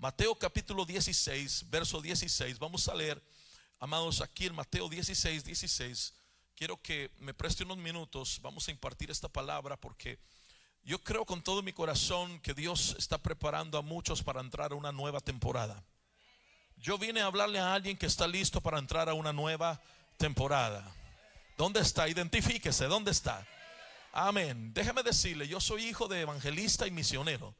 Mateo capítulo 16, verso 16. Vamos a leer, amados, aquí en Mateo 16, 16. Quiero que me preste unos minutos. Vamos a impartir esta palabra porque yo creo con todo mi corazón que Dios está preparando a muchos para entrar a una nueva temporada. Yo vine a hablarle a alguien que está listo para entrar a una nueva temporada. ¿Dónde está? Identifíquese, ¿dónde está? Amén. Déjeme decirle, yo soy hijo de evangelista y misionero.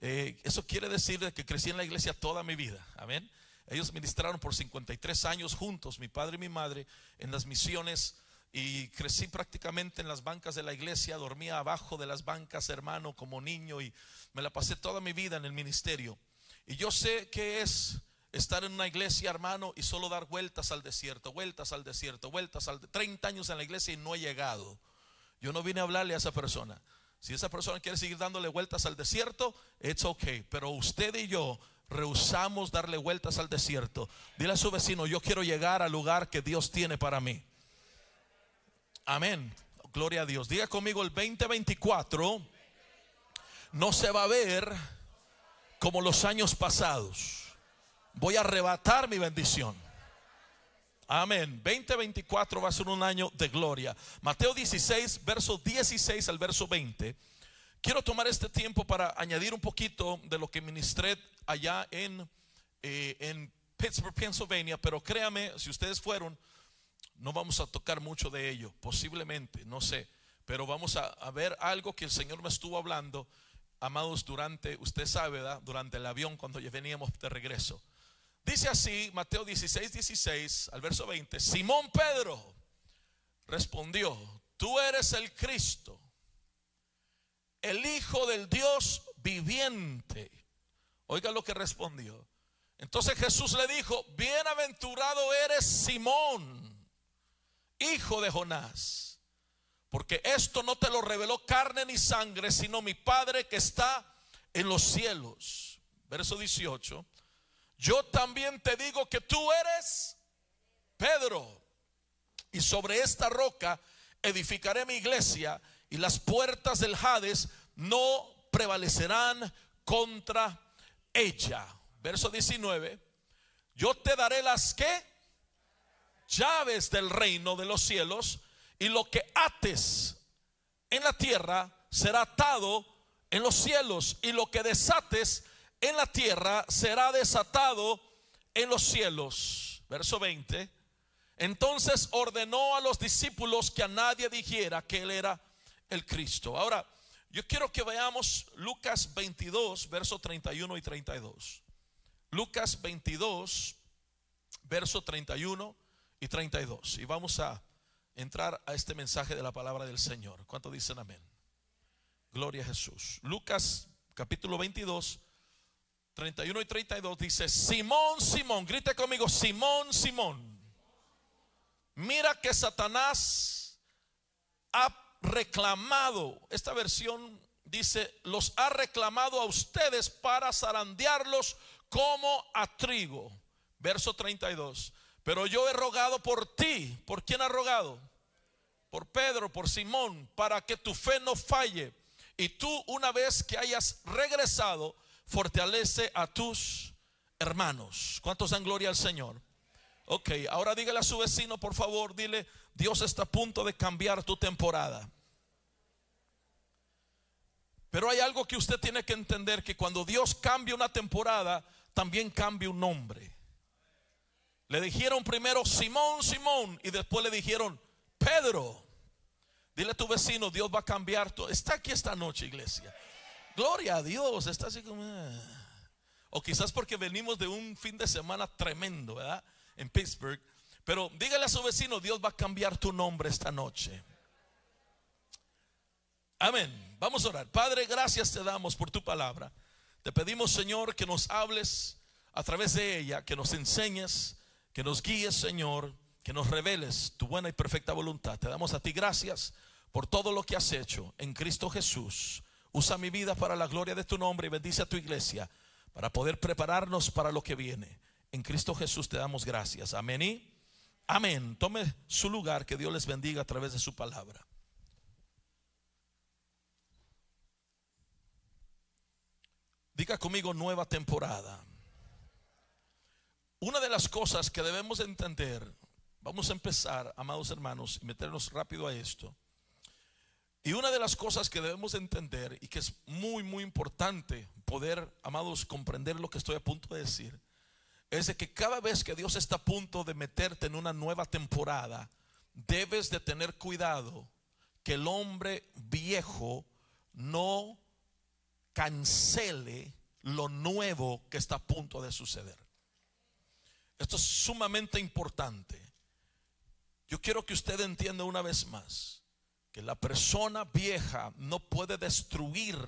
Eh, eso quiere decir que crecí en la iglesia toda mi vida. Amén. Ellos ministraron por 53 años juntos, mi padre y mi madre, en las misiones y crecí prácticamente en las bancas de la iglesia, dormía abajo de las bancas, hermano, como niño y me la pasé toda mi vida en el ministerio. Y yo sé que es estar en una iglesia, hermano, y solo dar vueltas al desierto, vueltas al desierto, vueltas al 30 años en la iglesia y no he llegado. Yo no vine a hablarle a esa persona. Si esa persona quiere seguir dándole vueltas al desierto, it's okay. Pero usted y yo rehusamos darle vueltas al desierto. Dile a su vecino, yo quiero llegar al lugar que Dios tiene para mí. Amén. Gloria a Dios. Diga conmigo, el 2024 no se va a ver como los años pasados. Voy a arrebatar mi bendición. Amén. 2024 va a ser un año de gloria. Mateo 16, verso 16 al verso 20. Quiero tomar este tiempo para añadir un poquito de lo que ministré allá en, eh, en Pittsburgh, Pennsylvania. Pero créame, si ustedes fueron, no vamos a tocar mucho de ello. Posiblemente, no sé. Pero vamos a, ver algo que el Señor me estuvo hablando, amados, durante, usted sabe, ¿verdad? Durante el avión cuando ya veníamos de regreso. Dice así, Mateo 16, 16 al verso 20, Simón Pedro respondió, tú eres el Cristo, el Hijo del Dios viviente. Oiga lo que respondió. Entonces Jesús le dijo, bienaventurado eres Simón, hijo de Jonás, porque esto no te lo reveló carne ni sangre, sino mi Padre que está en los cielos. Verso 18. Yo también te digo que tú eres Pedro. Y sobre esta roca edificaré mi iglesia y las puertas del Hades no prevalecerán contra ella. Verso 19. Yo te daré las que llaves del reino de los cielos y lo que ates en la tierra será atado en los cielos y lo que desates en la tierra será desatado en los cielos. Verso 20. Entonces ordenó a los discípulos que a nadie dijera que él era el Cristo. Ahora, yo quiero que veamos Lucas 22, verso 31 y 32. Lucas 22, verso 31 y 32. Y vamos a entrar a este mensaje de la palabra del Señor. ¿Cuánto dicen amén? Gloria a Jesús. Lucas capítulo 22, 31 y 32 dice, Simón, Simón, grite conmigo, Simón, Simón. Mira que Satanás ha reclamado, esta versión dice, los ha reclamado a ustedes para zarandearlos como a trigo. Verso 32. Pero yo he rogado por ti. ¿Por quién ha rogado? Por Pedro, por Simón, para que tu fe no falle. Y tú una vez que hayas regresado, fortalece a tus hermanos. ¿Cuántos dan gloria al Señor? Ok, ahora dígale a su vecino, por favor, dile, Dios está a punto de cambiar tu temporada. Pero hay algo que usted tiene que entender, que cuando Dios cambia una temporada, también cambia un nombre. Le dijeron primero Simón, Simón, y después le dijeron Pedro. Dile a tu vecino, Dios va a cambiar todo. Está aquí esta noche, iglesia. Gloria a Dios, está así como... ah. O quizás porque venimos de un fin de semana tremendo, ¿verdad? En Pittsburgh. Pero dígale a su vecino, Dios va a cambiar tu nombre esta noche. Amén. Vamos a orar. Padre, gracias te damos por tu palabra. Te pedimos, Señor, que nos hables a través de ella, que nos enseñes, que nos guíes, Señor, que nos reveles tu buena y perfecta voluntad. Te damos a ti gracias por todo lo que has hecho en Cristo Jesús. Usa mi vida para la gloria de tu nombre y bendice a tu iglesia para poder prepararnos para lo que viene. En Cristo Jesús te damos gracias. Amén y amén. Tome su lugar, que Dios les bendiga a través de su palabra. Diga conmigo nueva temporada. Una de las cosas que debemos entender, vamos a empezar, amados hermanos, y meternos rápido a esto. Y una de las cosas que debemos entender y que es muy, muy importante poder, amados, comprender lo que estoy a punto de decir, es que cada vez que Dios está a punto de meterte en una nueva temporada, debes de tener cuidado que el hombre viejo no cancele lo nuevo que está a punto de suceder. Esto es sumamente importante. Yo quiero que usted entienda una vez más que la persona vieja no puede destruir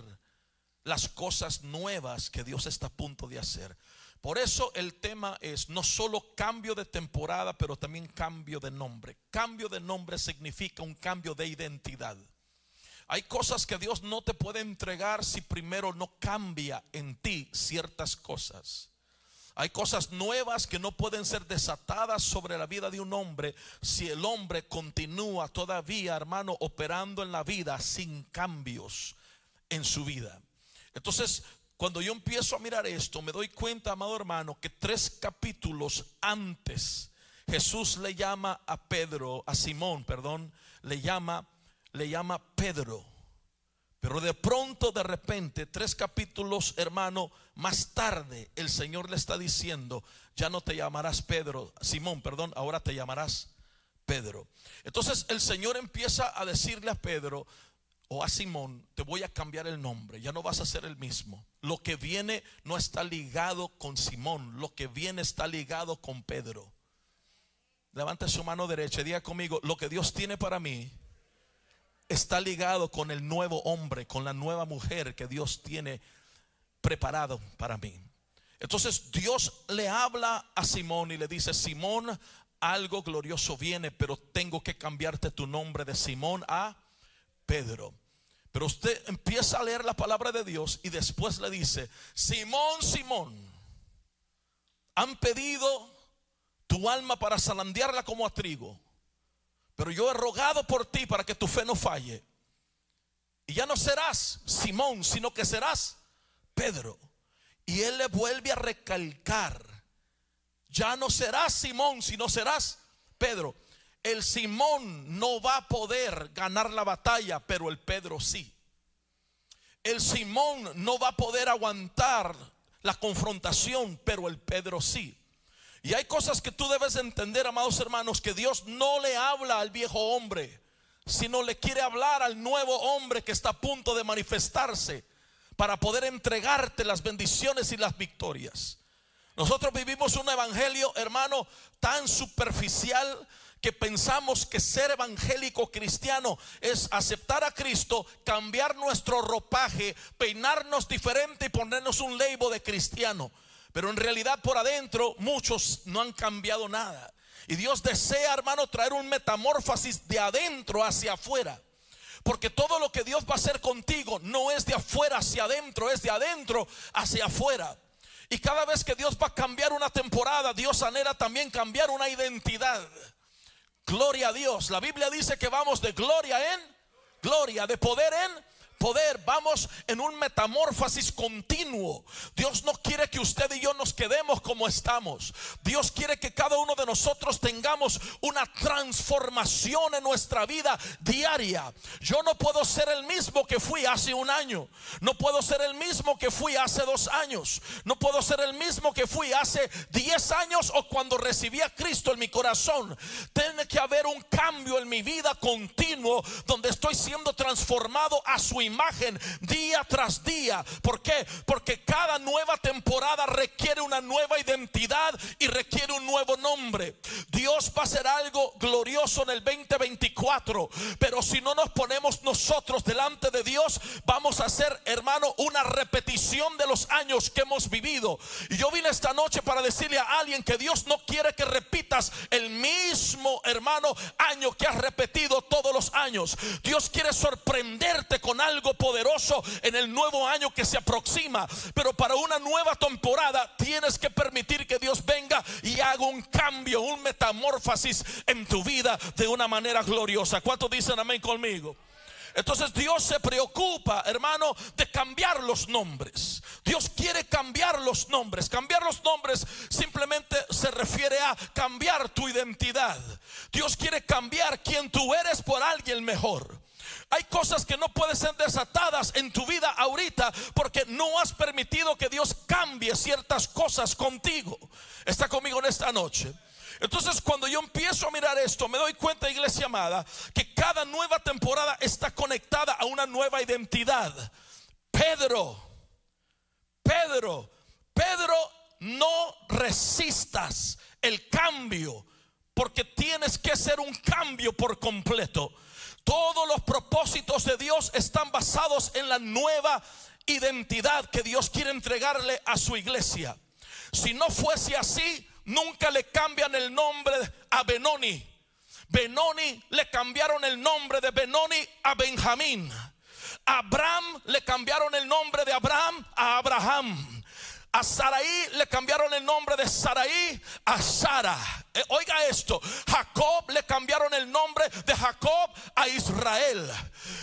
las cosas nuevas que Dios está a punto de hacer. Por eso el tema es no solo cambio de temporada, pero también cambio de nombre. Cambio de nombre significa un cambio de identidad. Hay cosas que Dios no te puede entregar si primero no cambia en ti ciertas cosas. Hay cosas nuevas que no pueden ser desatadas sobre la vida de un hombre si el hombre continúa todavía, hermano, operando en la vida sin cambios en su vida. Entonces, cuando yo empiezo a mirar esto, me doy cuenta, amado hermano, que tres capítulos antes Jesús le llama a Pedro, a Simón, perdón, le llama le llama Pedro. Pero de pronto, de repente, tres capítulos, hermano, más tarde, el Señor le está diciendo, ya no te llamarás Pedro, Simón, perdón, ahora te llamarás Pedro. Entonces el Señor empieza a decirle a Pedro o a Simón, te voy a cambiar el nombre, ya no vas a ser el mismo. Lo que viene no está ligado con Simón, lo que viene está ligado con Pedro. Levante su mano derecha y diga conmigo, lo que Dios tiene para mí está ligado con el nuevo hombre, con la nueva mujer que Dios tiene preparado para mí. Entonces Dios le habla a Simón y le dice, Simón, algo glorioso viene, pero tengo que cambiarte tu nombre de Simón a Pedro. Pero usted empieza a leer la palabra de Dios y después le dice, Simón, Simón, han pedido tu alma para zarandearla como a trigo. Pero yo he rogado por ti para que tu fe no falle. Y ya no serás Simón, sino que serás Pedro. Y él le vuelve a recalcar, ya no serás Simón, sino serás Pedro. El Simón no va a poder ganar la batalla, pero el Pedro sí. El Simón no va a poder aguantar la confrontación, pero el Pedro sí. Y hay cosas que tú debes entender, amados hermanos, que Dios no le habla al viejo hombre, sino le quiere hablar al nuevo hombre que está a punto de manifestarse para poder entregarte las bendiciones y las victorias. Nosotros vivimos un evangelio, hermano, tan superficial que pensamos que ser evangélico cristiano es aceptar a Cristo, cambiar nuestro ropaje, peinarnos diferente y ponernos un label de cristiano. Pero en realidad por adentro muchos no han cambiado nada. Y Dios desea, hermano, traer un metamorfosis de adentro hacia afuera. Porque todo lo que Dios va a hacer contigo no es de afuera hacia adentro, es de adentro hacia afuera. Y cada vez que Dios va a cambiar una temporada, Dios anhela también cambiar una identidad. Gloria a Dios. La Biblia dice que vamos de gloria en gloria, de poder en poder, vamos en un metamorfosis continuo. Dios no quiere que usted y yo nos quedemos como estamos. Dios quiere que cada uno de nosotros tengamos una transformación en nuestra vida diaria. Yo no puedo ser el mismo que fui hace un año. No puedo ser el mismo que fui hace dos años. No puedo ser el mismo que fui hace diez años o cuando recibí a Cristo en mi corazón. Tiene que haber un cambio en mi vida continuo donde estoy siendo transformado a su imagen día tras día. ¿Por qué? Porque cada nueva temporada requiere una nueva identidad y requiere un nuevo nombre. Dios va a hacer algo glorioso en el 2024, pero si no nos ponemos nosotros delante de Dios, vamos a hacer, hermano, una repetición de los años que hemos vivido. Y yo vine esta noche para decirle a alguien que Dios no quiere que repitas el mismo, hermano, año que has repetido todos los años. Dios quiere sorprenderte con algo algo poderoso en el nuevo año que se aproxima. Pero para una nueva temporada tienes que permitir que Dios venga y haga un cambio, un metamorfosis en tu vida de una manera gloriosa. ¿Cuántos dicen amén conmigo? Entonces Dios se preocupa, hermano, de cambiar los nombres. Dios quiere cambiar los nombres. Cambiar los nombres simplemente se refiere a cambiar tu identidad. Dios quiere cambiar quien tú eres por alguien mejor. Hay cosas que no pueden ser desatadas en tu vida ahorita porque no has permitido que Dios cambie ciertas cosas contigo. Está conmigo en esta noche. Entonces cuando yo empiezo a mirar esto, me doy cuenta, iglesia amada, que cada nueva temporada está conectada a una nueva identidad. Pedro, Pedro, Pedro, no resistas el cambio, porque tienes que ser un cambio por completo. Todos los propósitos de Dios están basados en la nueva identidad que Dios quiere entregarle a su iglesia. Si no fuese así, nunca le cambian el nombre a Benoni. Benoni le cambiaron el nombre de Benoni a Benjamín. Abraham le cambiaron el nombre de Abraham a Abraham. A Saraí le cambiaron el nombre de Saraí a Sara. Eh, oiga esto, Jacob le cambiaron el nombre de Jacob a Israel.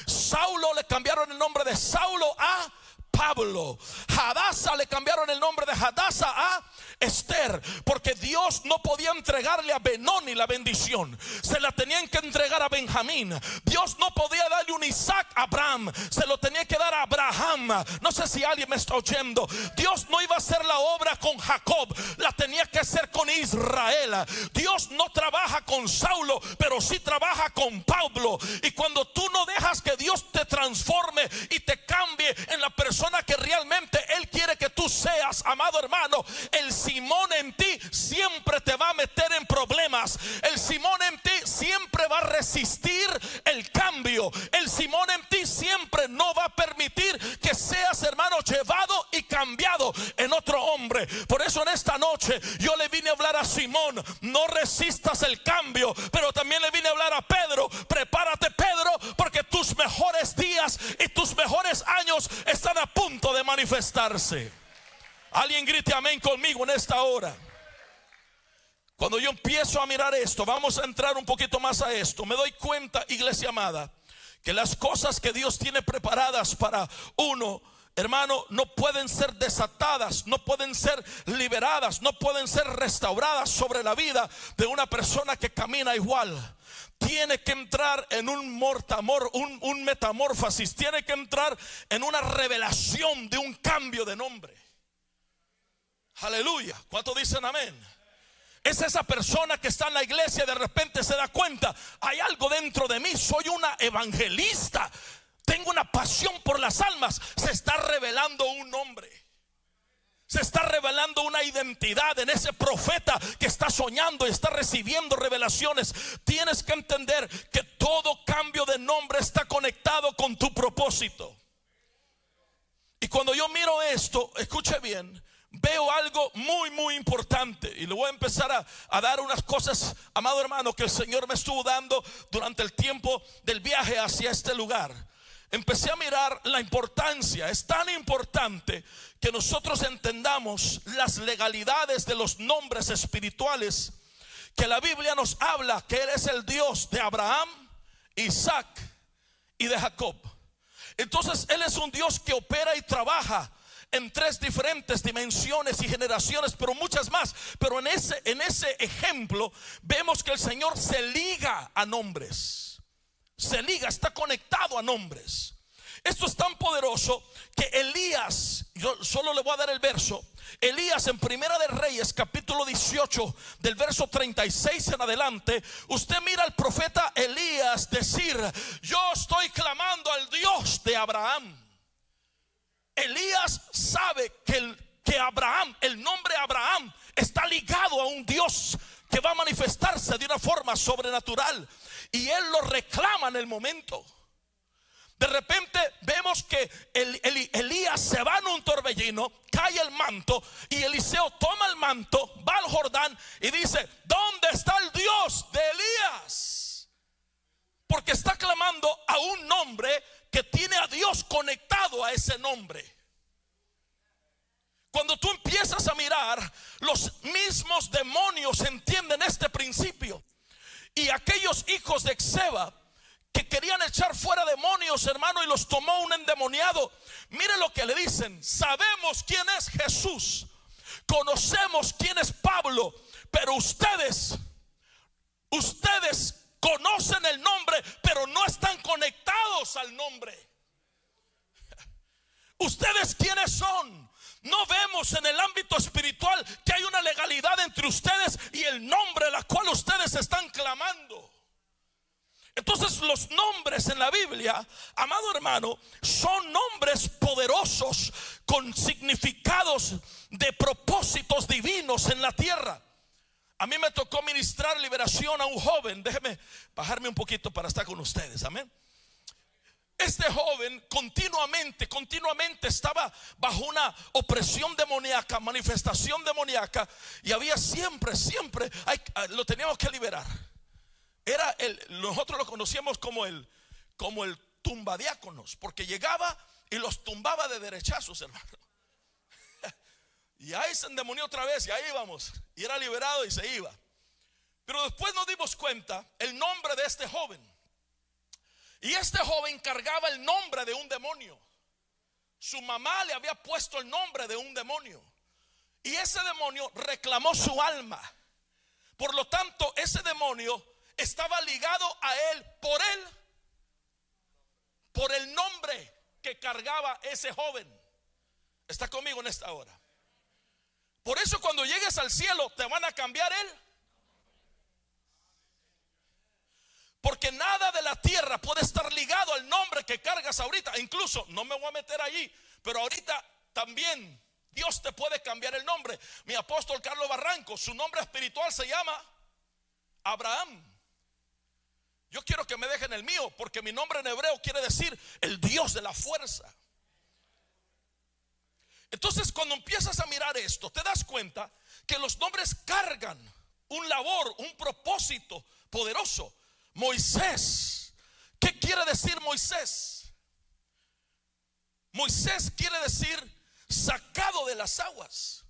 Saulo le cambiaron el nombre de Saulo a Pablo. Hadasa le cambiaron el nombre de Hadasa a Esther, porque Dios no podía entregarle a Benoni la bendición, se la tenían que entregar a Benjamín. Dios no podía darle un Isaac a Abraham, se lo tenía que dar a Abraham. No sé si alguien me está oyendo. Dios no iba a hacer la obra con Jacob, la tenía que hacer con Israel. Dios no trabaja con Saulo, pero sí trabaja con Pablo. Y cuando tú no dejas que Dios te transforme y te cambie en la persona que realmente Él quiere que tú seas, amado hermano, el Simón en ti siempre te va a meter en problemas. El Simón en ti siempre va a resistir el cambio. El Simón en ti siempre no va a permitir que seas, hermano, llevado y cambiado en otro hombre. Por eso en esta noche yo le vine a hablar a Simón, no resistas el cambio, pero también le vine a hablar a Pedro, prepárate Pedro, porque tus mejores días y tus mejores años están a punto de manifestarse. Alguien grite amén conmigo en esta hora. Cuando yo empiezo a mirar esto, vamos a entrar un poquito más a esto. Me doy cuenta, iglesia amada, que las cosas que Dios tiene preparadas para uno, hermano, no pueden ser desatadas, no pueden ser liberadas, no pueden ser restauradas sobre la vida de una persona que camina igual. Tiene que entrar en un mortamor, un, metamorfosis, tiene que entrar en una revelación de un cambio de nombre. Aleluya. ¿Cuánto dicen amén? Es esa persona que está en la iglesia y de repente se da cuenta, hay algo dentro de mí, soy una evangelista, tengo una pasión por las almas, se está revelando un nombre. Se está revelando una identidad en ese profeta que está soñando y está recibiendo revelaciones. Tienes que entender que todo cambio de nombre está conectado con tu propósito. Y cuando yo miro esto, escuche bien, veo algo muy, muy importante. Y le voy a empezar a, dar unas cosas, amado hermano, que el Señor me estuvo dando durante el tiempo del viaje hacia este lugar. Empecé a mirar la importancia. Es tan importante que nosotros entendamos las legalidades de los nombres espirituales. Que la Biblia nos habla que Él es el Dios de Abraham, Isaac y de Jacob. Entonces Él es un Dios que opera y trabaja en tres diferentes dimensiones y generaciones, pero muchas más. Pero en ese, en ese ejemplo vemos que el Señor se liga a nombres. Se liga, está conectado a nombres. Esto es tan poderoso que Elías, yo solo le voy a dar el verso. Elías en Primera de Reyes, capítulo 18, del verso 36 en adelante, usted mira al profeta Elías decir, yo estoy clamando al Dios de Abraham Elías sabe que, el, que Abraham, el nombre Abraham, está ligado a un Dios que va a manifestarse de una forma sobrenatural. Y él lo reclama en el momento. De repente vemos que Elías se va en un torbellino, cae el manto y Eliseo toma el manto, va al Jordán y dice, ¿dónde está el Dios de Elías? Porque está clamando a un nombre que tiene a Dios conectado a ese nombre. Cuando tú empiezas a mirar, los mismos demonios entienden este principio. Y aquellos hijos de Exeba que querían echar fuera demonios, hermano, y los tomó un endemoniado. Mire lo que le dicen, sabemos quién es Jesús, conocemos quién es Pablo, pero ustedes, ustedes conocen el nombre, pero no están conectados al nombre. ¿Ustedes quiénes son? No vemos en el ámbito espiritual que hay una legalidad entre ustedes y el nombre la cual ustedes están clamando. Entonces los nombres en la Biblia, amado hermano, son nombres poderosos con significados de propósitos divinos en la tierra. A mí me tocó ministrar liberación a un joven. Déjeme bajarme un poquito para estar con ustedes. Amén. Este joven continuamente, continuamente estaba bajo una opresión demoníaca, manifestación demoníaca, y había siempre, siempre, lo teníamos que liberar. Era el, nosotros lo conocíamos como el, como el tumbadiáconos, porque llegaba y los tumbaba de derechazos, hermano. Y ahí se endemonió otra vez, y ahí íbamos, y era liberado y se iba. Pero después nos dimos cuenta el nombre de este joven. Y este joven cargaba el nombre de un demonio. Su mamá le había puesto el nombre de un demonio. Y ese demonio reclamó su alma. Por lo tanto, ese demonio estaba ligado a él por él, por el nombre que cargaba ese joven. Está conmigo en esta hora. Por eso cuando llegues al cielo te van a cambiar él Porque nada de la tierra puede estar ligado al nombre que cargas ahorita. Incluso, no me voy a meter allí, pero ahorita también Dios te puede cambiar el nombre. Mi apóstol Carlos Barranco, su nombre espiritual se llama Abraham. Yo quiero que me dejen el mío, porque mi nombre en hebreo quiere decir el Dios de la fuerza. Entonces, cuando empiezas a mirar esto, te das cuenta que los nombres cargan un labor, un propósito poderoso. Moisés. ¿Qué quiere decir Moisés? Moisés quiere decir sacado de las aguas.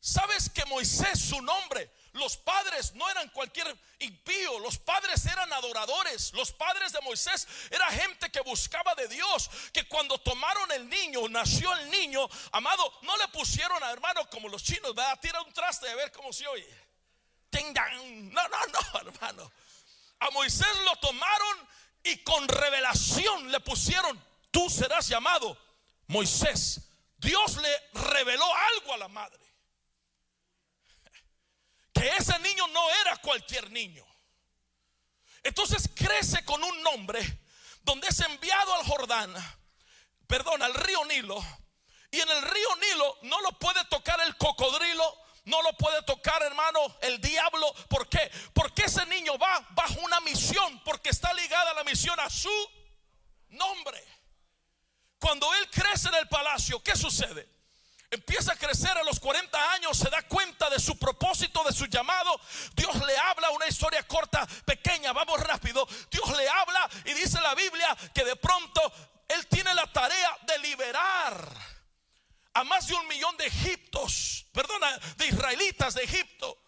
¿Sabes que Moisés, su nombre, los padres no eran cualquier impío, los padres eran adoradores, los padres de Moisés era gente que buscaba de Dios, que cuando tomaron el niño, nació el niño, amado, no le pusieron a hermano como los chinos, va a tirar un traste a ver cómo se oye. No, no, no, hermano a Moisés lo tomaron y con revelación le pusieron, tú serás llamado Moisés. Dios le reveló algo a la madre. Que ese niño no era cualquier niño. Entonces crece con un nombre donde es enviado al Jordán, perdón, al río Nilo. Y en el río Nilo no lo puede tocar el cocodrilo, no lo puede tocar, hermano, el diablo. ¿Por qué? Porque ese niño va bajo una misión, porque está ligada la misión a su nombre. Cuando él crece en el palacio, ¿qué sucede? Empieza a crecer a los 40 años, se da cuenta de su propósito, de su llamado. Dios le habla, una historia corta, pequeña, vamos rápido. Dios le habla y dice la Biblia que de pronto él tiene la tarea de liberar a más de un millón de egiptos, perdona, de israelitas de Egipto.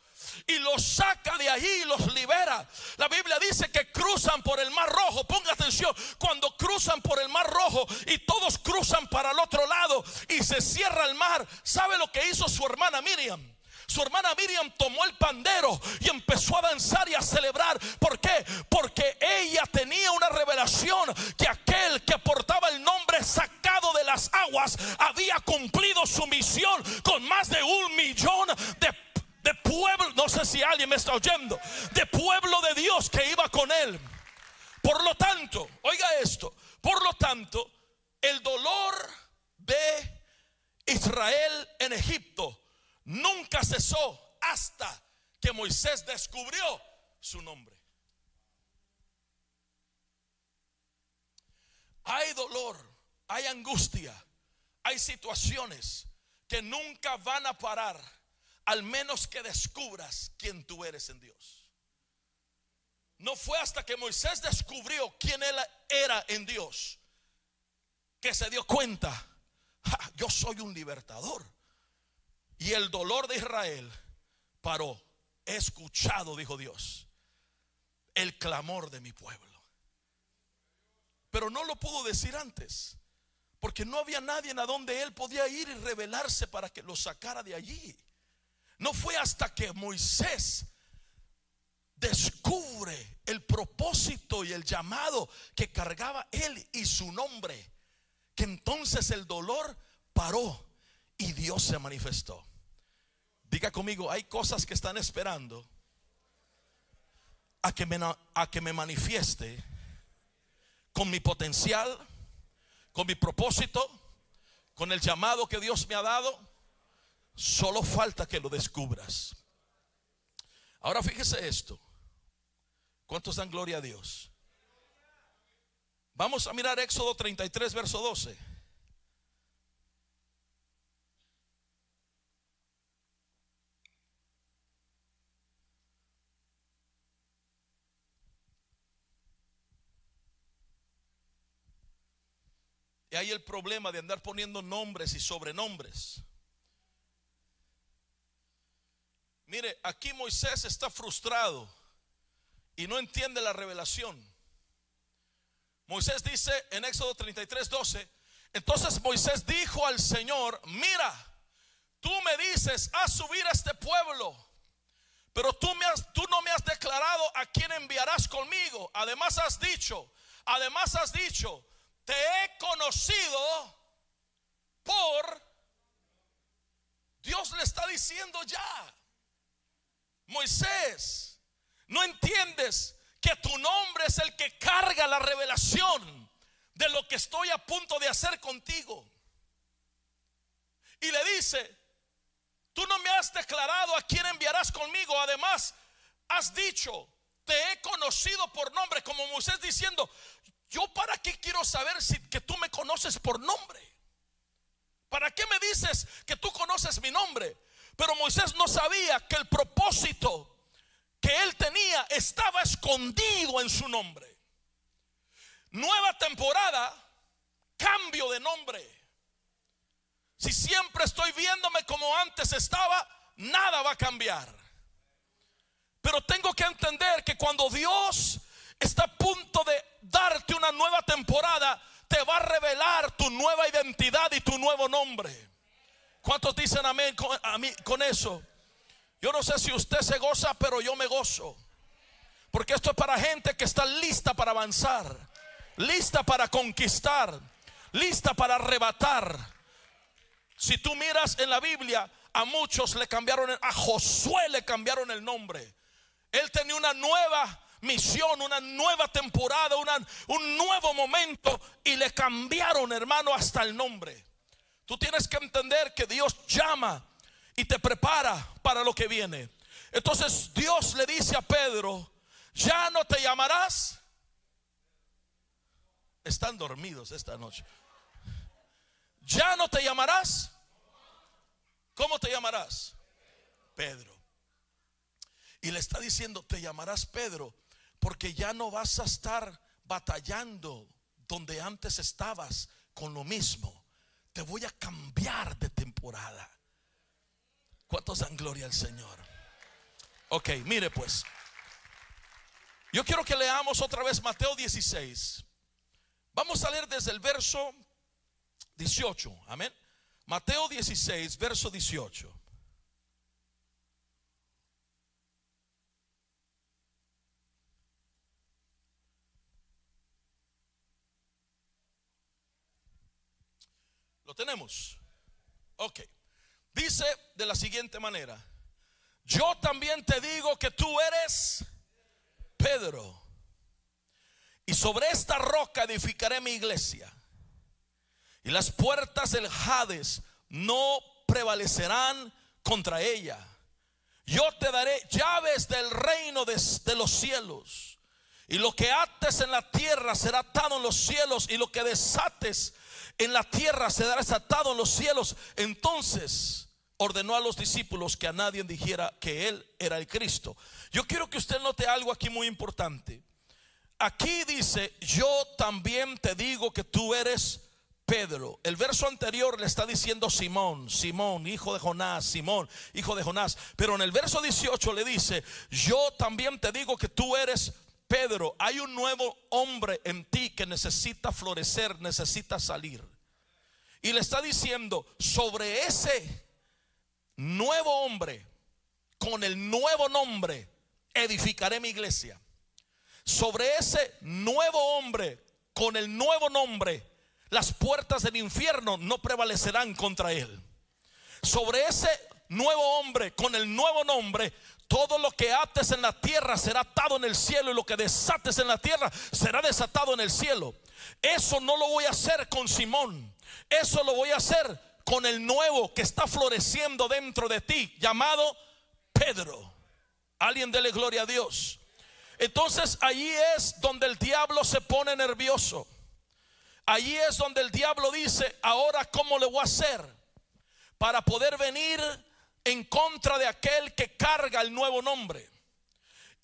Y los saca de allí y los libera. La Biblia dice que cruzan por el mar rojo. Ponga atención, cuando cruzan por el mar rojo y todos cruzan para el otro lado y se cierra el mar, ¿sabe lo que hizo su hermana Miriam? Su hermana Miriam tomó el pandero y empezó a danzar y a celebrar. ¿Por qué? Porque ella tenía una revelación que aquel que portaba el nombre sacado de las aguas había cumplido su misión con más de un millón de de pueblo, no sé si alguien me está oyendo, de pueblo de Dios que iba con él. Por lo tanto, oiga esto, por lo tanto, el dolor de Israel en Egipto nunca cesó hasta que Moisés descubrió su nombre. Hay dolor, hay angustia, hay situaciones que nunca van a parar al menos que descubras quién tú eres en Dios. No fue hasta que Moisés descubrió quién él era en Dios que se dio cuenta, yo soy un libertador. Y el dolor de Israel paró. He escuchado, dijo Dios, el clamor de mi pueblo. pero no lo pudo decir antes, porque no había nadie a donde él podía ir y revelarse para que lo sacara de allí. No fue hasta que Moisés descubre el propósito y el llamado que cargaba él y su nombre, que entonces el dolor paró y Dios se manifestó. Diga conmigo, hay cosas que están esperando a que me, a que me manifieste con mi potencial, con mi propósito, con el llamado que Dios me ha dado. Solo falta que lo descubras. Ahora fíjese esto. ¿Cuántos dan gloria a Dios? Vamos a mirar Éxodo 33, verso 12. Y hay el problema de andar poniendo nombres y sobrenombres. Mire, aquí Moisés está frustrado y no entiende la revelación. Moisés dice en Éxodo 33, 12, entonces Moisés dijo al Señor, mira, tú me dices, haz subir a este pueblo, pero tú, me has, tú no me has declarado a quién enviarás conmigo. Además has dicho, además has dicho, te he conocido por... Dios le está diciendo ya, Moisés, no entiendes que tu nombre es el que carga la revelación de lo que estoy a punto de hacer contigo. Y le dice, tú no me has declarado a quién enviarás conmigo. Además, has dicho, te he conocido por nombre, como Moisés diciendo, yo para qué quiero saber si que tú me conoces por nombre. ¿Para qué me dices que tú conoces mi nombre? Pero Moisés no sabía que el propósito que él tenía estaba escondido en su nombre. Nueva temporada, cambio de nombre. Si siempre estoy viéndome como antes estaba, nada va a cambiar. Pero tengo que entender que cuando Dios está a punto de darte una nueva temporada, te va a revelar tu nueva identidad y tu nuevo nombre. ¿Cuántos dicen amén con, eso? Yo no sé si usted se goza, pero yo me gozo. Porque esto es para gente que está lista para avanzar, lista para conquistar, lista para arrebatar. Si tú miras en la Biblia, a muchos le cambiaron, a Josué le cambiaron el nombre. Él tenía una nueva misión, una nueva temporada, un nuevo momento y le cambiaron, hermano, hasta el nombre. Tú tienes que entender que Dios llama y te prepara para lo que viene. Entonces Dios le dice a Pedro, ya no te llamarás. Están dormidos esta noche. Ya no te llamarás. ¿Cómo te llamarás? Pedro. Y le está diciendo, te llamarás Pedro, porque ya no vas a estar batallando donde antes estabas con lo mismo. Te voy a cambiar de temporada. ¿Cuántos dan gloria al Señor? Ok, mire pues. Yo quiero que leamos otra vez Mateo 16. Vamos a leer desde el verso 18. Amén. Mateo 16, verso 18. ¿Lo tenemos? Ok. Dice de la siguiente manera, yo también te digo que tú eres Pedro, y sobre esta roca edificaré mi iglesia, y las puertas del Hades no prevalecerán contra ella. Yo te daré llaves del reino de los cielos. Y lo que ates en la tierra será atado en los cielos. Y lo que desates en la tierra será desatado en los cielos. Entonces ordenó a los discípulos que a nadie dijera que él era el Cristo. Yo quiero que usted note algo aquí muy importante. Aquí dice, yo también te digo que tú eres Pedro. El verso anterior le está diciendo Simón, Simón, hijo de Jonás, Simón, hijo de Jonás. Pero en el verso 18 le dice, yo también te digo que tú eres Pedro, hay un nuevo hombre en ti que necesita florecer, necesita salir. Y le está diciendo, sobre ese nuevo hombre, con el nuevo nombre, edificaré mi iglesia. Sobre ese nuevo hombre, con el nuevo nombre, las puertas del infierno no prevalecerán contra él. Sobre ese nuevo hombre, con el nuevo nombre, todo lo que ates en la tierra será atado en el cielo y lo que desates en la tierra será desatado en el cielo. Eso no lo voy a hacer con Simón. Eso lo voy a hacer con el nuevo que está floreciendo dentro de ti, llamado Pedro. Alguien dele gloria a Dios. Entonces allí es donde el diablo se pone nervioso. Allí es donde el diablo dice, ahora cómo le voy a hacer para poder venir en contra de aquel que carga el nuevo nombre.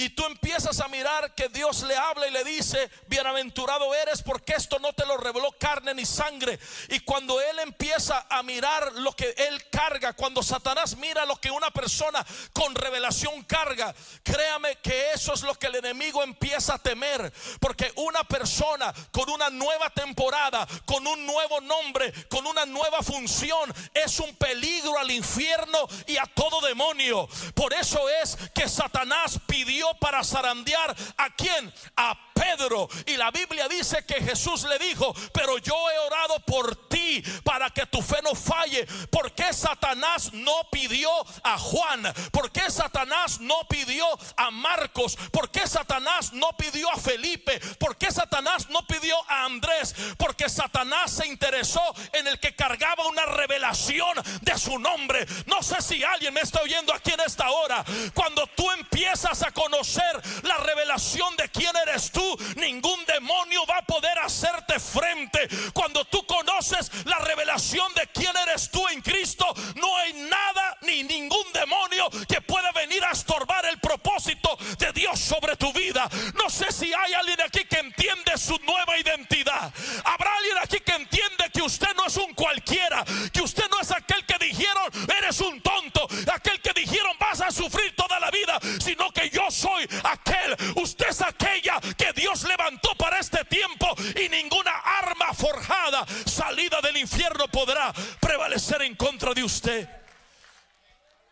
Y tú empiezas a mirar que Dios le habla y le dice, bienaventurado eres porque esto no te lo reveló carne ni sangre. Y cuando Él empieza a mirar lo que Él carga, cuando Satanás mira lo que una persona con revelación carga, créame que eso es lo que el enemigo empieza a temer. Porque una persona con una nueva temporada, con un nuevo nombre, con una nueva función, es un peligro al infierno y a todo demonio. Por eso es que Satanás pidió para zarandear a quién? A Pedro. Y la Biblia dice que Jesús le dijo, pero yo he orado por ti para que tu fe no falle. ¿Por qué Satanás no pidió a Juan? ¿Por qué Satanás no pidió a Marcos? ¿Por qué Satanás no pidió a Felipe? ¿Por qué Satanás no pidió a Andrés? Porque Satanás se interesó en el que cargaba una revelación de su nombre. No sé si alguien me está oyendo aquí en esta hora. Cuando tú empiezas a conocer la revelación de quién eres tú, ningún demonio va a poder hacerte frente. Cuando tú conoces la revelación de quién eres tú en Cristo, no hay nada ni ningún demonio que pueda venir a estorbar el propósito de Dios sobre tu vida. No sé si hay alguien aquí que entiende su nueva identidad. Habrá alguien aquí que entiende que usted no es un cualquiera, que usted no es aquel que dijeron eres un tonto, aquel que vas a sufrir toda la vida, sino que yo soy aquel, usted es aquella que Dios levantó para este tiempo y ninguna arma forjada salida del infierno podrá prevalecer en contra de usted.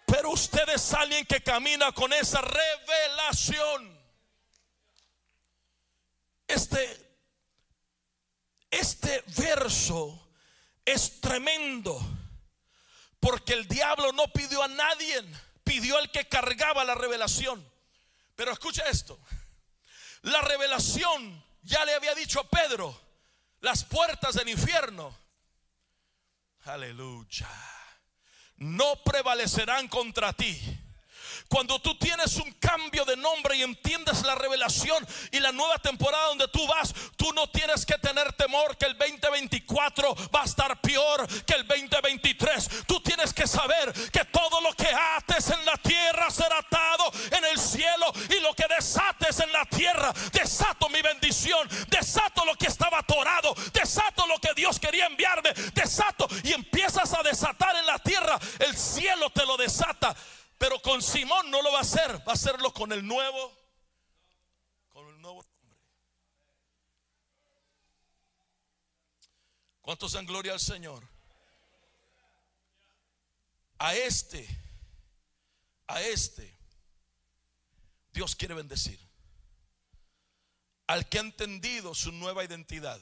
Pero usted es alguien que camina con esa revelación. Este, este verso es tremendo porque el diablo no pidió a nadie, pidió al que cargaba la revelación. Pero escucha esto. La revelación ya le había dicho a Pedro, las puertas del infierno, aleluya, no prevalecerán contra ti. Cuando tú tienes un cambio de nombre y entiendes la revelación y la nueva temporada donde tú vas, tú no tienes que tener temor que el 2024 va a estar peor que el 2023. Tú tienes que saber que todo lo que ates en la tierra será atado en el cielo y lo que desates en la tierra, desato mi bendición, desato lo que estaba atorado, desato lo que Dios quería enviarme, desato y empiezas a desatar en la tierra, el cielo te lo desata. Pero con Simón no lo va a hacer, va a hacerlo con el nuevo, con el nuevo nombre. ¿Cuántos dan gloria al Señor? A este, a este, Dios quiere bendecir. Al que ha entendido su nueva identidad,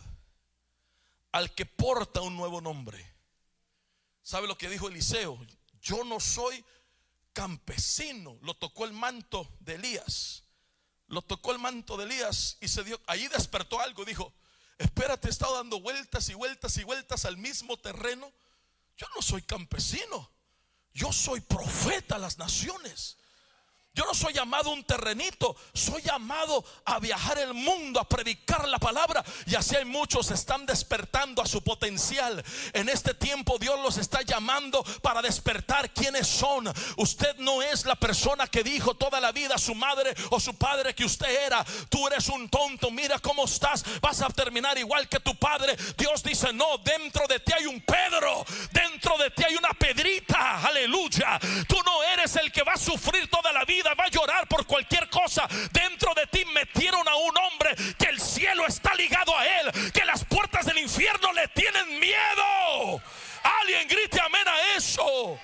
al que porta un nuevo nombre. ¿Sabe lo que dijo Eliseo? Yo no soy campesino, lo tocó el manto de Elías. Lo tocó el manto de Elías y se dio, ahí despertó algo, dijo, espérate, he estado dando vueltas y vueltas y vueltas al mismo terreno. Yo no soy campesino, yo soy profeta a las naciones. Yo no soy llamado un terrenito, soy llamado a viajar el mundo, a predicar la palabra. Y así hay muchos están despertando a su potencial. En este tiempo Dios los está llamando para despertar quiénes son. Usted no es la persona que dijo toda la vida a su madre o su padre que usted era. Tú eres un tonto, mira cómo estás, vas a terminar igual que tu padre. Dios dice, no, dentro de ti hay un Pedro, dentro de ti hay una Pedrita, aleluya. Tú no eres el que va a sufrir toda la vida va a llorar por cualquier cosa. Dentro de ti metieron a un hombre que el cielo está ligado a él, que las puertas del infierno le tienen miedo. Alguien grite amén a eso.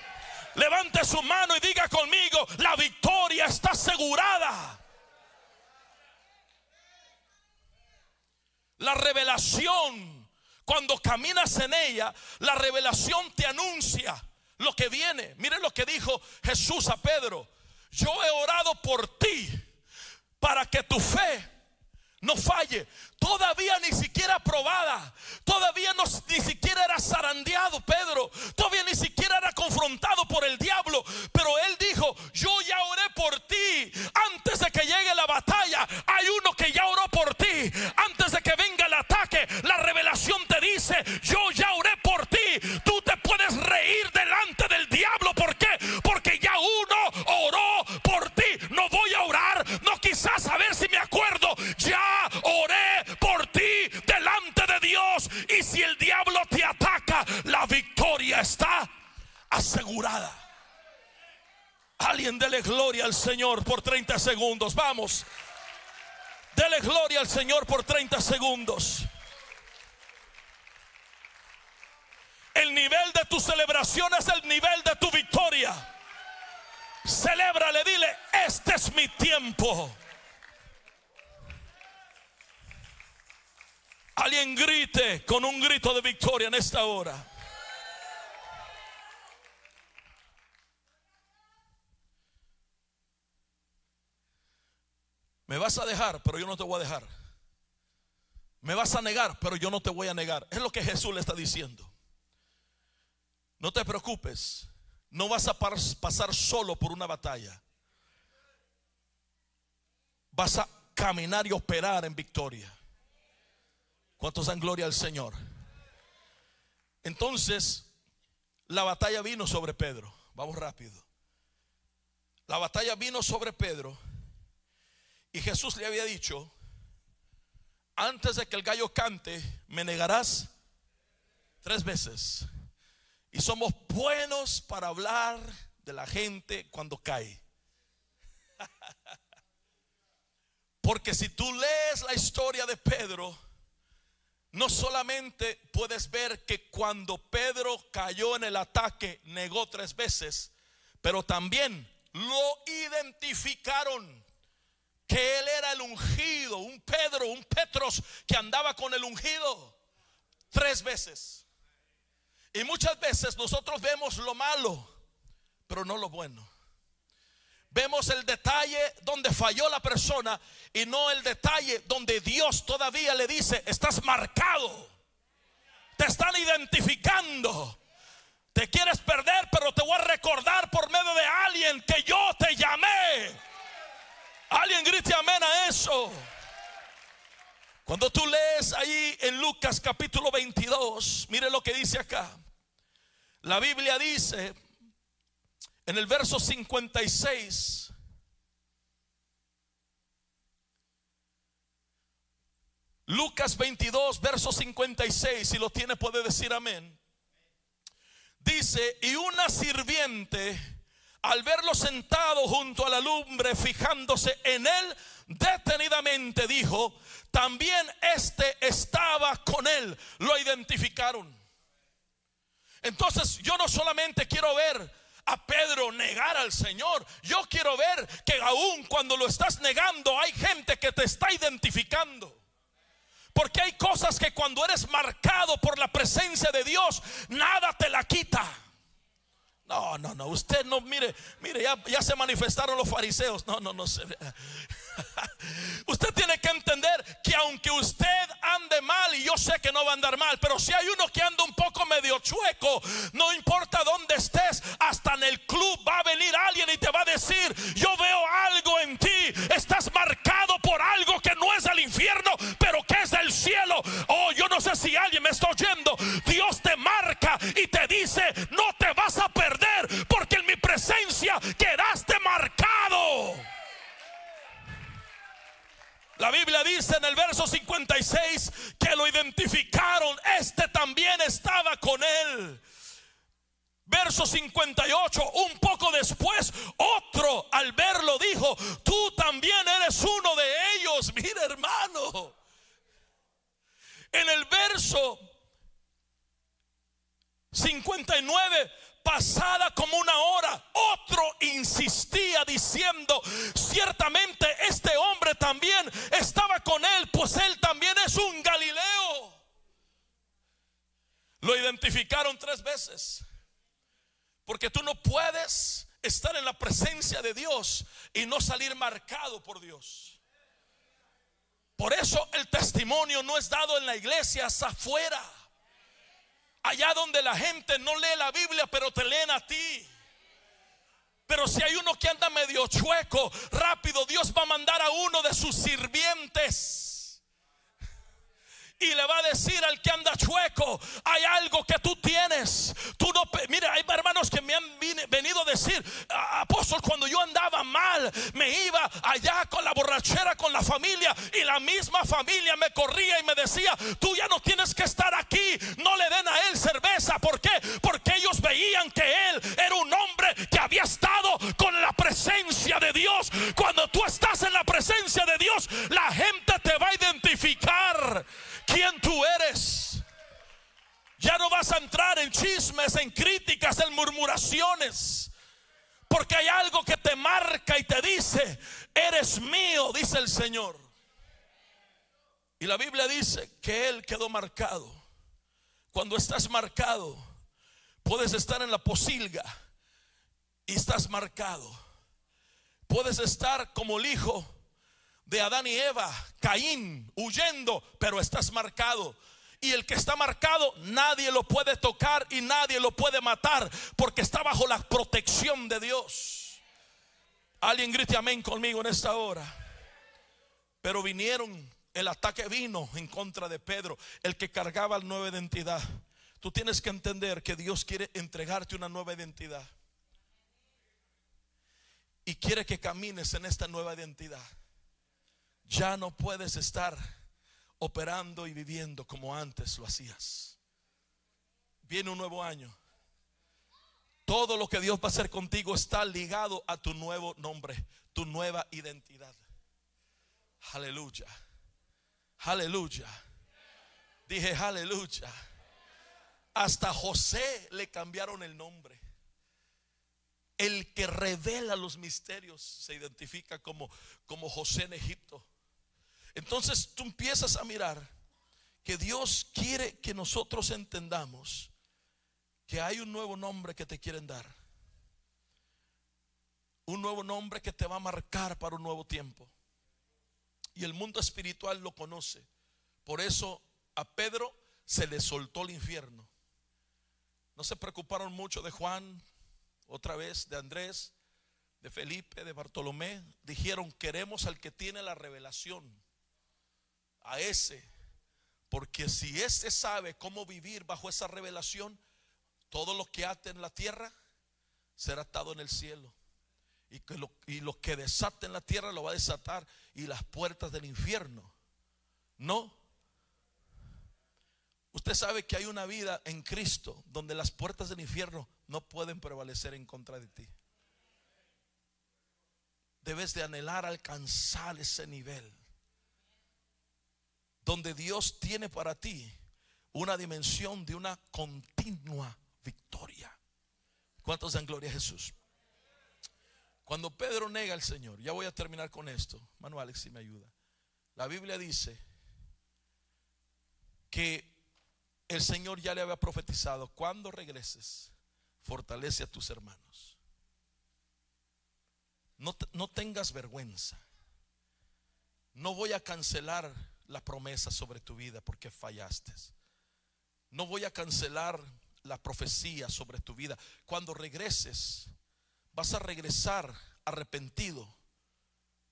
Levante su mano y diga conmigo, la victoria está asegurada. La revelación, cuando caminas en ella, la revelación te anuncia lo que viene. Miren lo que dijo Jesús a Pedro. Yo he orado por ti para que tu fe no falle. Todavía ni siquiera probada. Todavía no, ni siquiera era zarandeado Pedro. Todavía ni siquiera era confrontado por el diablo. Pero él dijo, yo ya oré por ti. Antes de que llegue la batalla, hay uno que ya oró por ti. Antes de que venga el ataque, la revelación te dice, yo asegurada. Alguien dele gloria al Señor por 30 segundos. Vamos. Dele gloria al Señor por 30 segundos. El nivel de tu celebración es el nivel de tu victoria. Celébrale, dile, este es mi tiempo. Alguien grite con un grito de victoria en esta hora. Me vas a dejar, pero yo no te voy a dejar. Me vas a negar, pero yo no te voy a negar. Es lo que Jesús le está diciendo. No te preocupes. No vas a pasar solo por una batalla. Vas a caminar y operar en victoria. ¿Cuántos dan gloria al Señor? Entonces, la batalla vino sobre Pedro. Vamos rápido. La batalla vino sobre Pedro. Y Jesús le había dicho, antes de que el gallo cante, me negarás tres veces. Y somos buenos para hablar de la gente cuando cae. Porque si tú lees la historia de Pedro, no solamente puedes ver que cuando Pedro cayó en el ataque negó tres veces, pero también lo identificaron que él era el ungido, un Pedro, un Petros que andaba con el ungido tres veces. Y muchas veces nosotros vemos lo malo, pero no lo bueno. Vemos el detalle donde falló la persona y no el detalle donde Dios todavía le dice, estás marcado. Te están identificando. Te quieres perder, pero te voy a recordar por medio de alguien que yo te llamé. Alguien grite amén a eso. Cuando tú lees ahí en Lucas capítulo 22, mire lo que dice acá. La Biblia dice, en el verso 56, Lucas 22, verso 56, si lo tiene puede decir amén. Dice, y una sirviente, al verlo sentado junto a la lumbre, fijándose en él detenidamente, dijo, también este estaba con él. Lo identificaron. Entonces yo no solamente quiero ver a Pedro negar al Señor. Yo quiero ver que aún cuando lo estás negando hay gente que te está identificando. Porque hay cosas que cuando eres marcado por la presencia de Dios, nada te la quita. No, no, no, usted no, mire, mire, ya, ya se manifestaron los fariseos. No, no, no se Usted tiene que entender que aunque usted ande mal, y yo sé que no va a andar mal, pero si hay uno que anda un poco medio chueco, no importa dónde estés, hasta en el club va a venir alguien y te va a decir, yo veo algo en ti, estás marcado por algo que no es del infierno, pero que es del cielo. Oh, yo no sé si alguien me está oyendo, Dios te marca y te dice, no te vas a quedaste marcado. La Biblia dice en el verso 56 que lo identificaron. Este también estaba con él. Verso 58, un poco después, otro al verlo dijo, tú también eres uno de ellos. Mira hermano. En el verso 59, pasada como una hora, otro insistía diciendo, ciertamente este hombre también estaba con él, pues él también es un Galileo. Lo identificaron tres veces, porque tú no puedes estar en la presencia de Dios y no salir marcado por Dios. Por eso el testimonio no es dado en la iglesia, es afuera. Allá donde la gente no lee la Biblia, pero te leen a ti. Pero si hay uno que anda medio chueco, rápido, Dios va a mandar a uno de sus sirvientes y le va a decir al que anda chueco, hay algo que tú tienes. Tú no, mire, hay hermanos que me han venido a decir, apóstol, cuando yo andaba mal, me iba allá con la borrachera con la familia y la misma familia me corría y me decía, tú ya no tienes que estar aquí, no le den a él cerveza. ¿Por qué? Porque ellos veían que él era un hombre que había estado con la presencia de Dios. Cuando tú estás en la presencia de Dios, la gente te va a identificar quién tú eres. Ya no vas a entrar en chismes, en críticas, en murmuraciones. Porque hay algo que te marca y te dice, eres mío, dice el Señor. Y la Biblia dice que Él quedó marcado. Cuando estás marcado, puedes estar en la posilga y estás marcado. Puedes estar como el hijo de Adán y Eva, Caín, huyendo, pero estás marcado. Y el que está marcado, nadie lo puede tocar y nadie lo puede matar, porque está bajo la protección de Dios. Alguien grite amén conmigo en esta hora. Pero vinieron, el ataque vino en contra de Pedro, el que cargaba la nueva identidad. Tú tienes que entender que Dios quiere entregarte una nueva identidad. Y quiere que camines en esta nueva identidad ya no puedes estar operando y viviendo como antes lo hacías. Viene un nuevo año. Todo lo que Dios va a hacer contigo está ligado a tu nuevo nombre, tu nueva identidad. Aleluya. Aleluya. Dije aleluya. Hasta José le cambiaron el nombre. El que revela los misterios se identifica como, como José en Egipto. Entonces tú empiezas a mirar que Dios quiere que nosotros entendamos que hay un nuevo nombre que te quieren dar. Un nuevo nombre que te va a marcar para un nuevo tiempo. Y el mundo espiritual lo conoce. Por eso a Pedro se le soltó el infierno. No se preocuparon mucho de Juan, otra vez de Andrés, de Felipe, de Bartolomé. Dijeron, queremos al que tiene la revelación a ese. Porque si ese sabe cómo vivir bajo esa revelación, todo lo que ate en la tierra será atado en el cielo. Y, que lo, y lo que desate en la tierra lo va a desatar. Y las puertas del infierno. No. Usted sabe que hay una vida en Cristo donde las puertas del infierno no pueden prevalecer en contra de ti. Debes de anhelar alcanzar ese nivel donde Dios tiene para ti una dimensión de una continua victoria. ¿Cuántos dan gloria a Jesús? Cuando Pedro nega al Señor, ya voy a terminar con esto, Manuel, si me ayuda. La Biblia dice que el Señor ya le había profetizado, cuando regreses, fortalece a tus hermanos. No, no tengas vergüenza. No voy a cancelar la promesa sobre tu vida porque fallaste. No voy a cancelar la profecía sobre tu vida. Cuando regreses, vas a regresar arrepentido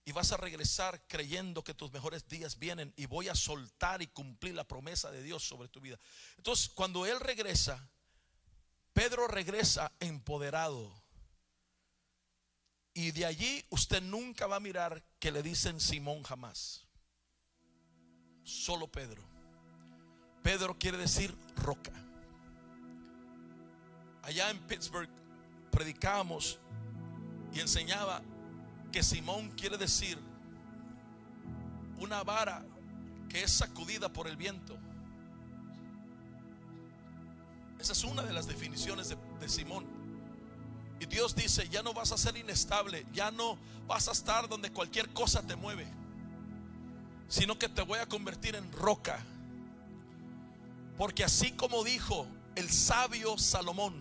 y vas a regresar creyendo que tus mejores días vienen y voy a soltar y cumplir la promesa de Dios sobre tu vida. Entonces, cuando Él regresa, Pedro regresa empoderado. Y de allí usted nunca va a mirar que le dicen Simón jamás solo Pedro. Pedro quiere decir roca. Allá en Pittsburgh predicábamos y enseñaba que Simón quiere decir una vara que es sacudida por el viento. Esa es una de las definiciones de, de Simón. Y Dios dice, ya no vas a ser inestable, ya no vas a estar donde cualquier cosa te mueve, sino que te voy a convertir en roca. Porque así como dijo el sabio Salomón,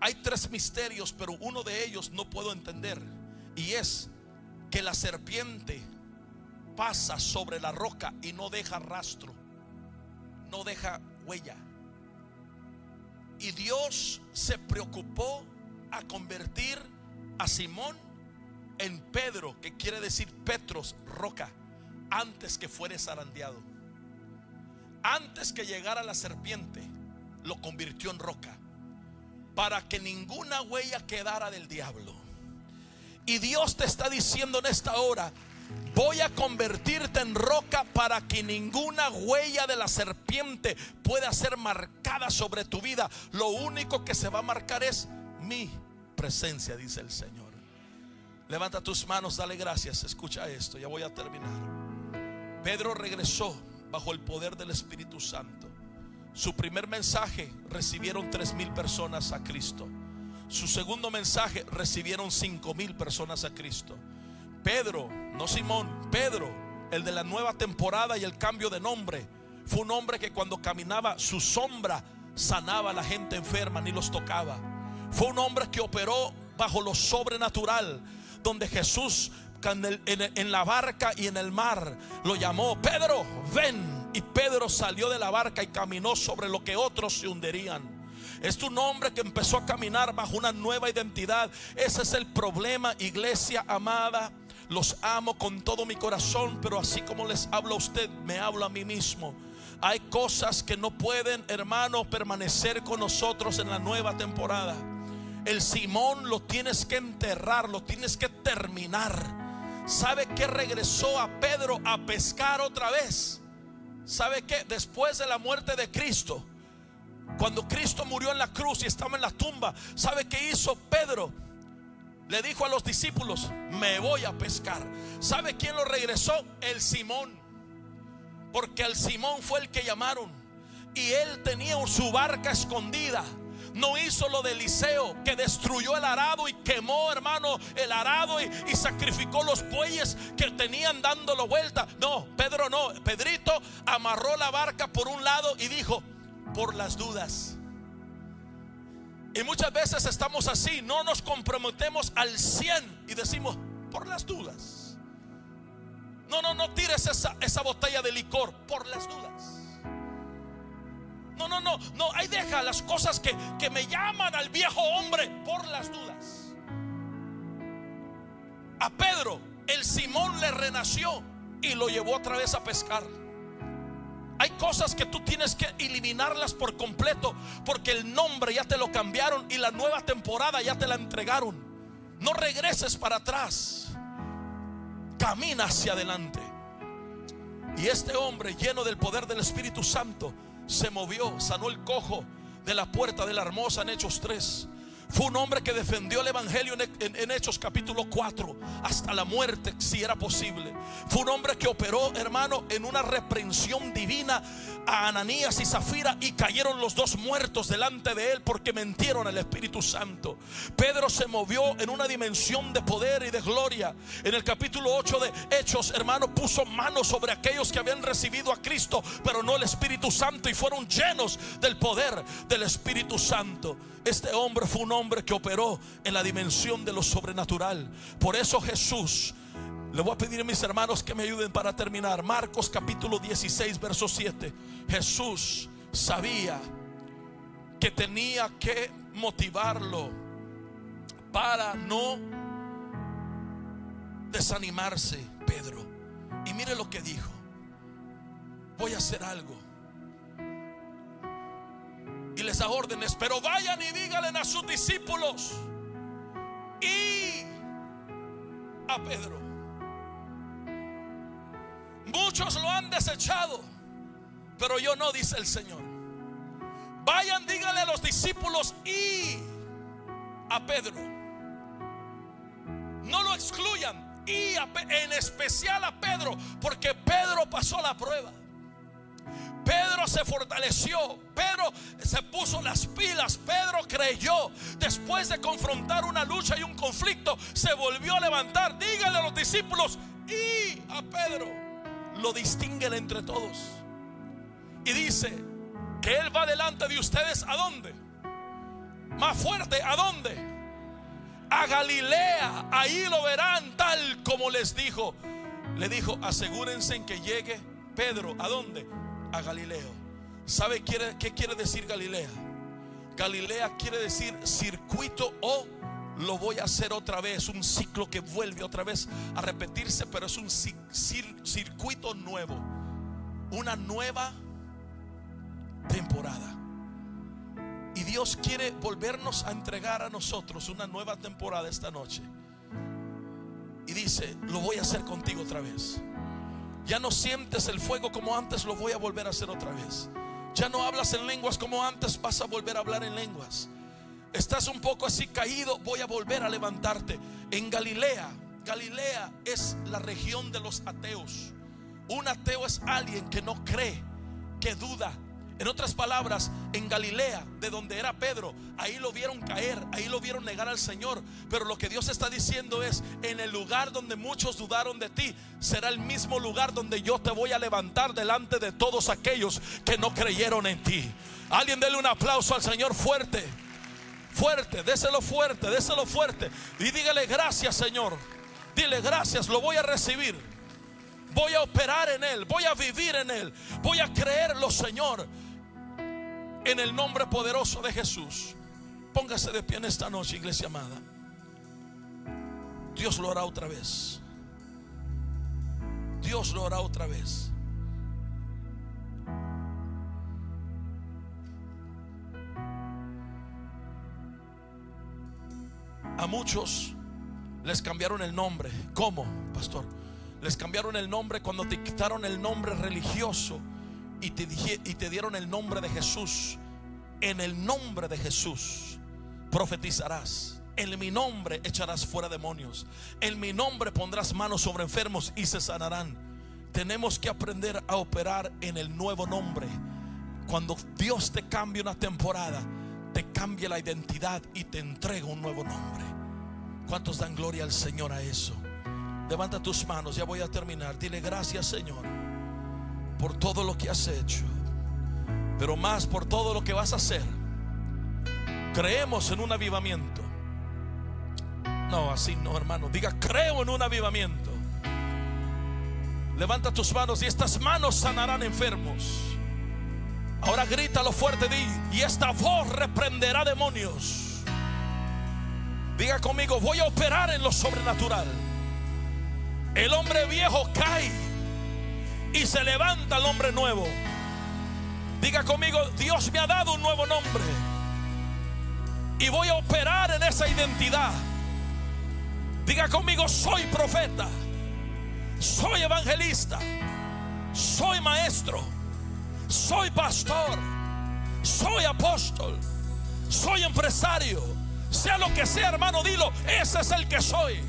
hay tres misterios, pero uno de ellos no puedo entender. Y es que la serpiente pasa sobre la roca y no deja rastro, no deja huella. Y Dios se preocupó a convertir a Simón en Pedro, que quiere decir Petros, roca, antes que fuere zarandeado. Antes que llegara la serpiente, lo convirtió en roca, para que ninguna huella quedara del diablo. Y Dios te está diciendo en esta hora, Voy a convertirte en roca para que ninguna huella de la serpiente pueda ser marcada sobre tu vida. Lo único que se va a marcar es mi presencia, dice el Señor. Levanta tus manos, dale gracias. Escucha esto, ya voy a terminar. Pedro regresó bajo el poder del Espíritu Santo. Su primer mensaje recibieron tres mil personas a Cristo. Su segundo mensaje recibieron cinco mil personas a Cristo. Pedro, no Simón, Pedro, el de la nueva temporada y el cambio de nombre, fue un hombre que cuando caminaba su sombra sanaba a la gente enferma, ni los tocaba. Fue un hombre que operó bajo lo sobrenatural, donde Jesús en, la barca y en el mar lo llamó, Pedro, ven. Y Pedro salió de la barca y caminó sobre lo que otros se hundirían. Es tu nombre que empezó a caminar bajo una nueva identidad. Ese es el problema, iglesia amada. Los amo con todo mi corazón, pero así como les hablo a usted, me hablo a mí mismo. Hay cosas que no pueden, hermano, permanecer con nosotros en la nueva temporada. El Simón lo tienes que enterrar, lo tienes que terminar. ¿Sabe que regresó a Pedro a pescar otra vez? ¿Sabe que después de la muerte de Cristo, cuando Cristo murió en la cruz y estaba en la tumba, ¿sabe qué hizo Pedro? le dijo a los discípulos, me voy a pescar. ¿Sabe quién lo regresó? El Simón. Porque el Simón fue el que llamaron. Y él tenía su barca escondida. No hizo lo de Eliseo, que destruyó el arado y quemó, hermano, el arado y, sacrificó los bueyes que tenían dándolo vuelta. No, Pedro no. Pedrito amarró la barca por un lado y dijo, por las dudas y muchas veces estamos así, no nos comprometemos al 100 y decimos, por las dudas. No, no, no tires esa botella de licor por las dudas. No, no, no, no, ahí deja las cosas que, que me llaman al viejo hombre por las dudas. A Pedro, el Simón le renació y lo llevó otra vez a pescar. Hay cosas que tú tienes que eliminarlas por completo porque el nombre ya te lo cambiaron y la nueva temporada ya te la entregaron. No regreses para atrás. Camina hacia adelante. Y este hombre lleno del poder del Espíritu Santo se movió, sanó el cojo de la puerta de la hermosa en Hechos 3 fue un hombre que defendió el Evangelio en, Hechos capítulo 4 hasta la muerte, si era posible. Fue un hombre que operó, hermano, en una reprensión divina a Ananías y Zafira y cayeron los dos muertos delante de él porque mentieron al Espíritu Santo. Pedro se movió en una dimensión de poder y de gloria. En el capítulo 8 de Hechos, hermano, puso manos sobre aquellos que habían recibido a Cristo, pero no el Espíritu Santo y fueron llenos del poder del Espíritu Santo. Este hombre fue un hombre que operó en la dimensión de lo sobrenatural. Por eso Jesús, le voy a pedir a mis hermanos que me ayuden para terminar. Marcos capítulo 16, verso 7. Jesús sabía que tenía que motivarlo para no desanimarse, Pedro. Y mire lo que dijo. Voy a hacer algo y les da órdenes, pero vayan y díganle a sus discípulos y a Pedro. Muchos lo han desechado, pero yo no, dice el Señor. Vayan, díganle a los discípulos y a Pedro. No lo excluyan y en especial a Pedro, porque Pedro pasó la prueba. Pedro se fortaleció, Pedro se puso las pilas, Pedro creyó. Después de confrontar una lucha y un conflicto, se volvió a levantar. Díganle a los discípulos y a Pedro lo distinguen entre todos. Y dice que él va delante de ustedes a dónde? Más fuerte, ¿a dónde? A Galilea, ahí lo verán tal como les dijo. Le dijo, asegúrense en que llegue Pedro, ¿a dónde? A Galileo. ¿Sabe qué quiere decir Galilea? Galilea quiere decir circuito o lo voy a hacer otra vez, un ciclo que vuelve otra vez a repetirse, pero es un circuito nuevo, una nueva temporada. Y Dios quiere volvernos a entregar a nosotros una nueva temporada esta noche. Y dice, lo voy a hacer contigo otra vez. Ya no sientes el fuego como antes, lo voy a volver a hacer otra vez. Ya no hablas en lenguas como antes, vas a volver a hablar en lenguas. Estás un poco así caído, voy a volver a levantarte. En Galilea, Galilea es la región de los ateos. Un ateo es alguien que no cree, que duda, en otras palabras, en Galilea, de donde era Pedro, ahí lo vieron caer, ahí lo vieron negar al Señor. Pero lo que Dios está diciendo es, en el lugar donde muchos dudaron de ti, será el mismo lugar donde yo te voy a levantar delante de todos aquellos que no creyeron en ti. Alguien dele un aplauso al Señor fuerte, fuerte, déselo fuerte, déselo fuerte. Y dígale gracias Señor. Dile gracias, lo voy a recibir. Voy a operar en Él, voy a vivir en Él, voy a creerlo Señor en el nombre poderoso de Jesús. Póngase de pie en esta noche, iglesia amada. Dios lo hará otra vez. Dios lo hará otra vez. A muchos les cambiaron el nombre. ¿Cómo, pastor? Les cambiaron el nombre cuando te quitaron el nombre religioso y te, y te dieron el nombre de Jesús, en el nombre de Jesús profetizarás. En mi nombre echarás fuera demonios. En mi nombre pondrás manos sobre enfermos y se sanarán. Tenemos que aprender a operar en el nuevo nombre. Cuando Dios te cambia una temporada, te cambia la identidad y te entrega un nuevo nombre. ¿Cuántos dan gloria al Señor a eso? Levanta tus manos, ya voy a terminar. Dile gracias Señor por todo lo que has hecho, pero más por todo lo que vas a hacer. Creemos en un avivamiento. No, así no, hermano. Diga, creo en un avivamiento. Levanta tus manos y estas manos sanarán enfermos. Ahora grita lo fuerte, di, y esta voz reprenderá demonios. Diga conmigo, voy a operar en lo sobrenatural. El hombre viejo cae y se levanta el hombre nuevo. Diga conmigo, Dios me ha dado un nuevo nombre. Y voy a operar en esa identidad. Diga conmigo, soy profeta. Soy evangelista. Soy maestro. Soy pastor. Soy apóstol. Soy empresario. Sea lo que sea, hermano, dilo. Ese es el que soy.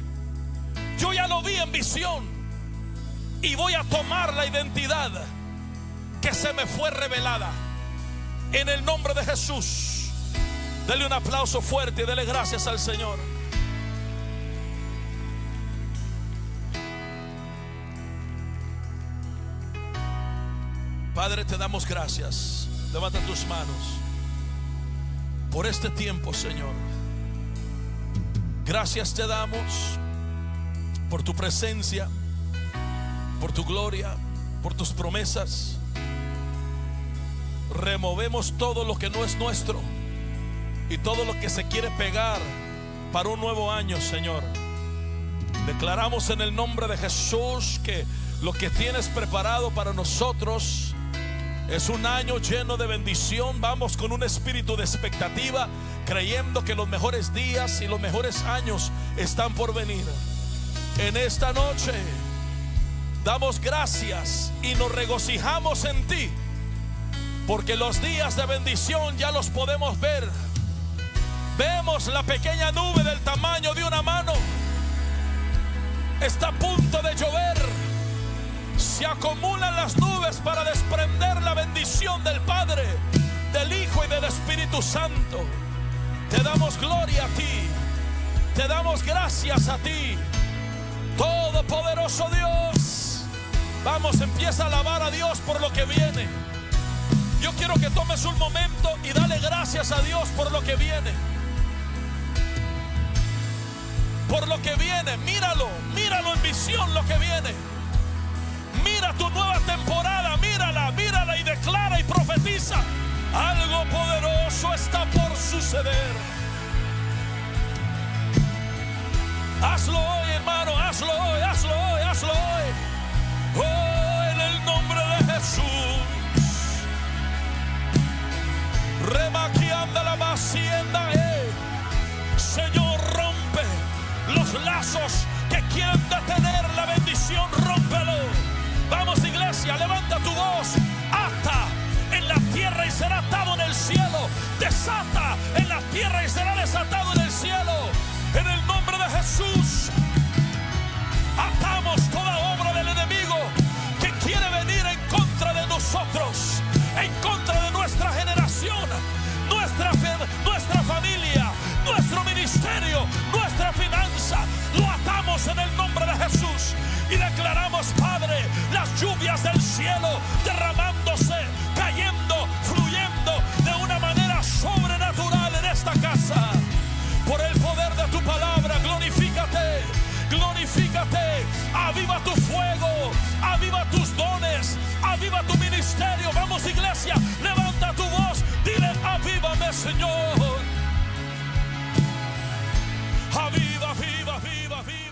Yo ya lo vi en visión y voy a tomar la identidad que se me fue revelada. En el nombre de Jesús. Dele un aplauso fuerte y dele gracias al Señor. Padre, te damos gracias. Levanta tus manos por este tiempo, Señor. Gracias te damos por tu presencia por tu gloria, por tus promesas. Removemos todo lo que no es nuestro y todo lo que se quiere pegar para un nuevo año, Señor. Declaramos en el nombre de Jesús que lo que tienes preparado para nosotros es un año lleno de bendición. Vamos con un espíritu de expectativa, creyendo que los mejores días y los mejores años están por venir. En esta noche damos gracias y nos regocijamos en ti, porque los días de bendición ya los podemos ver. Vemos la pequeña nube del tamaño de una mano. Está a punto de llover. se acumulan las nubes para desprender la bendición del Padre, del Hijo y del Espíritu Santo. Te damos gloria a ti. Te damos gracias a ti. Todopoderoso Dios. Vamos, empieza a alabar a Dios por lo que viene. Yo quiero que tomes un momento y dale gracias a Dios por lo que viene. Por lo que viene, míralo, míralo en visión lo que viene. Mira tu nueva temporada, mírala, mírala y declara y profetiza. Algo poderoso está por suceder. Hazlo hoy, hermano, hazlo hoy, hazlo hoy, hazlo hoy. Oh, en el nombre de Jesús. Remaquianda la hacienda, eh. Señor, rompe los lazos que quieren detener la bendición, rómpelo. Vamos, iglesia, levanta tu voz. Ata en la tierra y será atado en el cielo. Desata en la tierra y será desatado en el cielo. En el nombre de Jesús. Atamos toda En el nombre de Jesús. Y declaramos, Padre, las lluvias del cielo derramándose, cayendo, fluyendo de una manera sobrenatural en esta casa. Por el poder de tu palabra, glorifícate, glorifícate, aviva tu fuego, aviva tus dones, aviva tu ministerio. Vamos iglesia, levanta tu voz, dile, avívame Señor. Aviva, viva, viva, viva.